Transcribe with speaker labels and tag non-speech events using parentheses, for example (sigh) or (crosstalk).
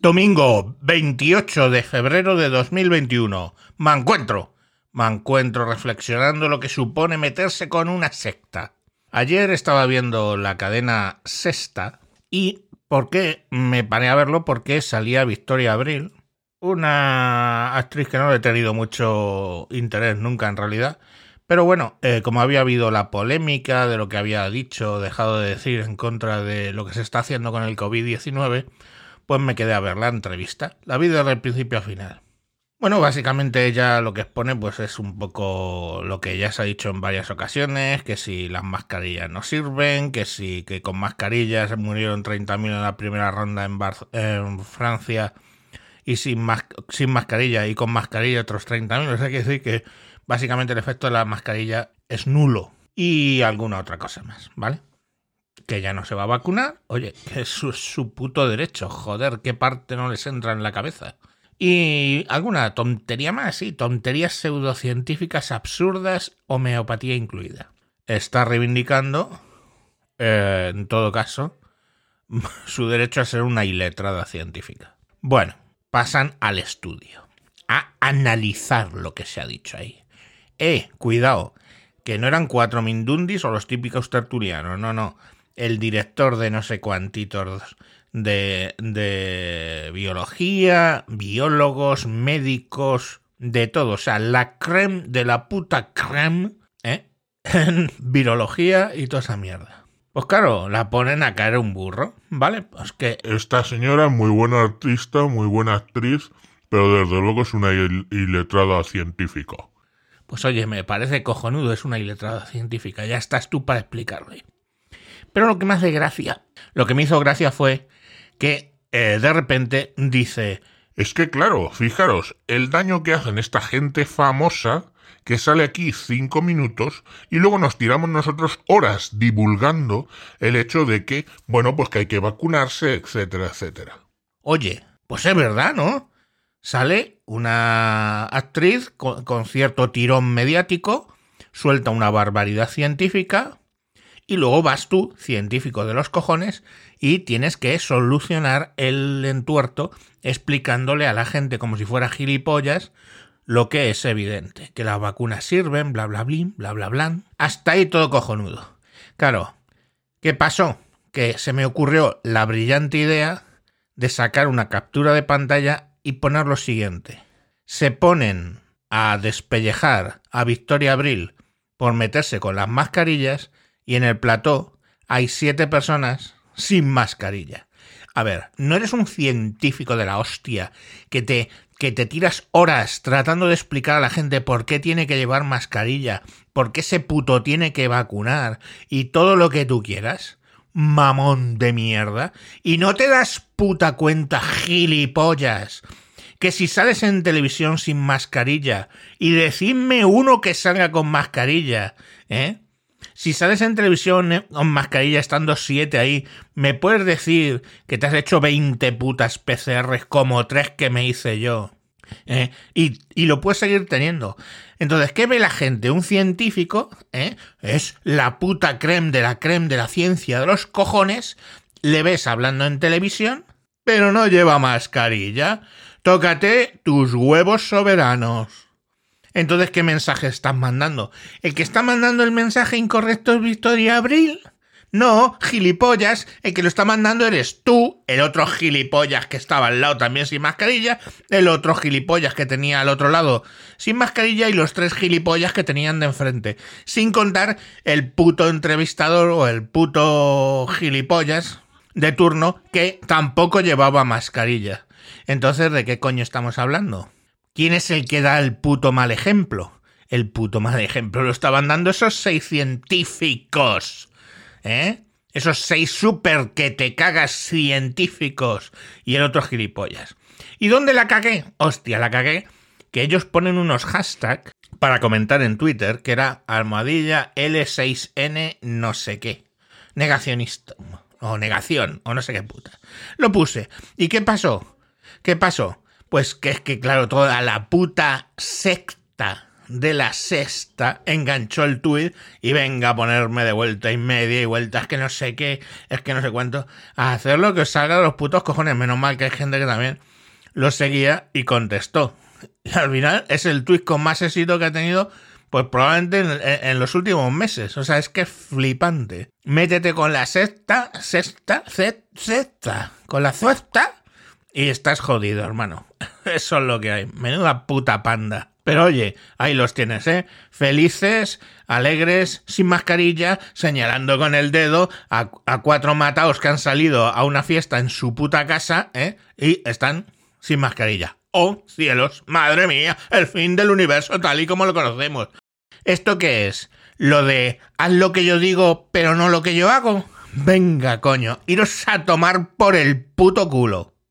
Speaker 1: Domingo 28 de febrero de 2021. Me encuentro. Me encuentro reflexionando lo que supone meterse con una secta. Ayer estaba viendo la cadena Sexta y ¿por qué me paré a verlo? Porque salía Victoria Abril, una actriz que no le he tenido mucho interés nunca en realidad. Pero bueno, eh, como había habido la polémica de lo que había dicho, dejado de decir en contra de lo que se está haciendo con el COVID-19, pues me quedé a ver la entrevista. La vi desde el principio a final. Bueno, básicamente ella lo que expone pues es un poco lo que ya se ha dicho en varias ocasiones, que si las mascarillas no sirven, que si que con mascarillas murieron 30.000 en la primera ronda en, en Francia y sin, sin mascarilla y con mascarilla otros 30.000, o sea, que decir que básicamente el efecto de la mascarilla es nulo y alguna otra cosa más, ¿vale? Que ya no se va a vacunar, oye, que es su, puto derecho, joder, qué parte no les entra en la cabeza. Y alguna tontería más, sí, tonterías pseudocientíficas absurdas, homeopatía incluida. Está reivindicando, eh, en todo caso, (laughs) su derecho a ser una iletrada científica. Bueno, pasan al estudio, a analizar lo que se ha dicho ahí. Eh, cuidado, que no eran cuatro mindundis o los típicos tertulianos, no, no el director de no sé cuántitos de, de biología, biólogos, médicos, de todo. O sea, la creme de la puta creme ¿eh? (laughs) en virología y toda esa mierda. Pues claro, la ponen a caer un burro, ¿vale? Pues que...
Speaker 2: Esta señora es muy buena artista, muy buena actriz, pero desde luego es una iletrada científica.
Speaker 1: Pues oye, me parece cojonudo, es una iletrada científica. Ya estás tú para explicarlo. Pero lo que me hace gracia, lo que me hizo gracia fue que eh, de repente dice...
Speaker 2: Es que claro, fijaros, el daño que hacen esta gente famosa que sale aquí cinco minutos y luego nos tiramos nosotros horas divulgando el hecho de que, bueno, pues que hay que vacunarse, etcétera, etcétera.
Speaker 1: Oye, pues es verdad, ¿no? Sale una actriz con cierto tirón mediático, suelta una barbaridad científica, y luego vas tú, científico de los cojones, y tienes que solucionar el entuerto explicándole a la gente como si fuera gilipollas lo que es evidente, que las vacunas sirven, bla bla bla, bla bla bla. Hasta ahí todo cojonudo. Claro, ¿qué pasó? Que se me ocurrió la brillante idea de sacar una captura de pantalla y poner lo siguiente. Se ponen a despellejar a Victoria Abril por meterse con las mascarillas y en el plató hay siete personas sin mascarilla. A ver, no eres un científico de la hostia que te, que te tiras horas tratando de explicar a la gente por qué tiene que llevar mascarilla, por qué ese puto tiene que vacunar y todo lo que tú quieras. Mamón de mierda. Y no te das puta cuenta, gilipollas, que si sales en televisión sin mascarilla y decidme uno que salga con mascarilla, ¿eh? Si sales en televisión eh, con mascarilla estando siete ahí, ¿me puedes decir que te has hecho 20 putas PCRs como tres que me hice yo? ¿Eh? Y, lo puedes seguir teniendo. Entonces, ¿qué ve la gente? Un científico ¿eh? es la puta creme de la creme de la ciencia de los cojones. Le ves hablando en televisión, pero no lleva mascarilla. Tócate tus huevos soberanos. Entonces, ¿qué mensaje estás mandando? ¿El que está mandando el mensaje incorrecto es Victoria Abril? No, gilipollas, el que lo está mandando eres tú, el otro gilipollas que estaba al lado también sin mascarilla, el otro gilipollas que tenía al otro lado sin mascarilla y los tres gilipollas que tenían de enfrente. Sin contar el puto entrevistador o el puto gilipollas de turno que tampoco llevaba mascarilla. Entonces, ¿de qué coño estamos hablando? ¿Quién es el que da el puto mal ejemplo? El puto mal ejemplo lo estaban dando esos seis científicos. ¿Eh? Esos seis super que te cagas científicos y el otro gilipollas. ¿Y dónde la cagué? Hostia, la cagué. Que ellos ponen unos hashtags para comentar en Twitter que era almohadilla L6N no sé qué. Negacionista. O negación, o no sé qué puta. Lo puse. ¿Y qué pasó? ¿Qué pasó? Pues que es que, claro, toda la puta secta de la sexta enganchó el tuit y venga a ponerme de vuelta y media y vuelta, es que no sé qué, es que no sé cuánto, a hacer lo que os salga de los putos cojones. Menos mal que hay gente que también lo seguía y contestó. Y al final es el tuit con más éxito que ha tenido pues probablemente en, en, los últimos meses. O sea, es que es flipante. Métete con la sexta, sexta, sexta, con la sexta y estás jodido, hermano. (laughs) Eso es lo que hay. Menuda puta panda. Pero oye, ahí los tienes, ¿eh? Felices, alegres, sin mascarilla, señalando con el dedo a, cuatro mataos que han salido a una fiesta en su puta casa, ¿eh? Y están sin mascarilla. ¡Oh, cielos! ¡Madre mía! El fin del universo tal y como lo conocemos. ¿Esto qué es? ¿Lo de haz lo que yo digo pero no lo que yo hago? Venga, coño, iros a tomar por el puto culo.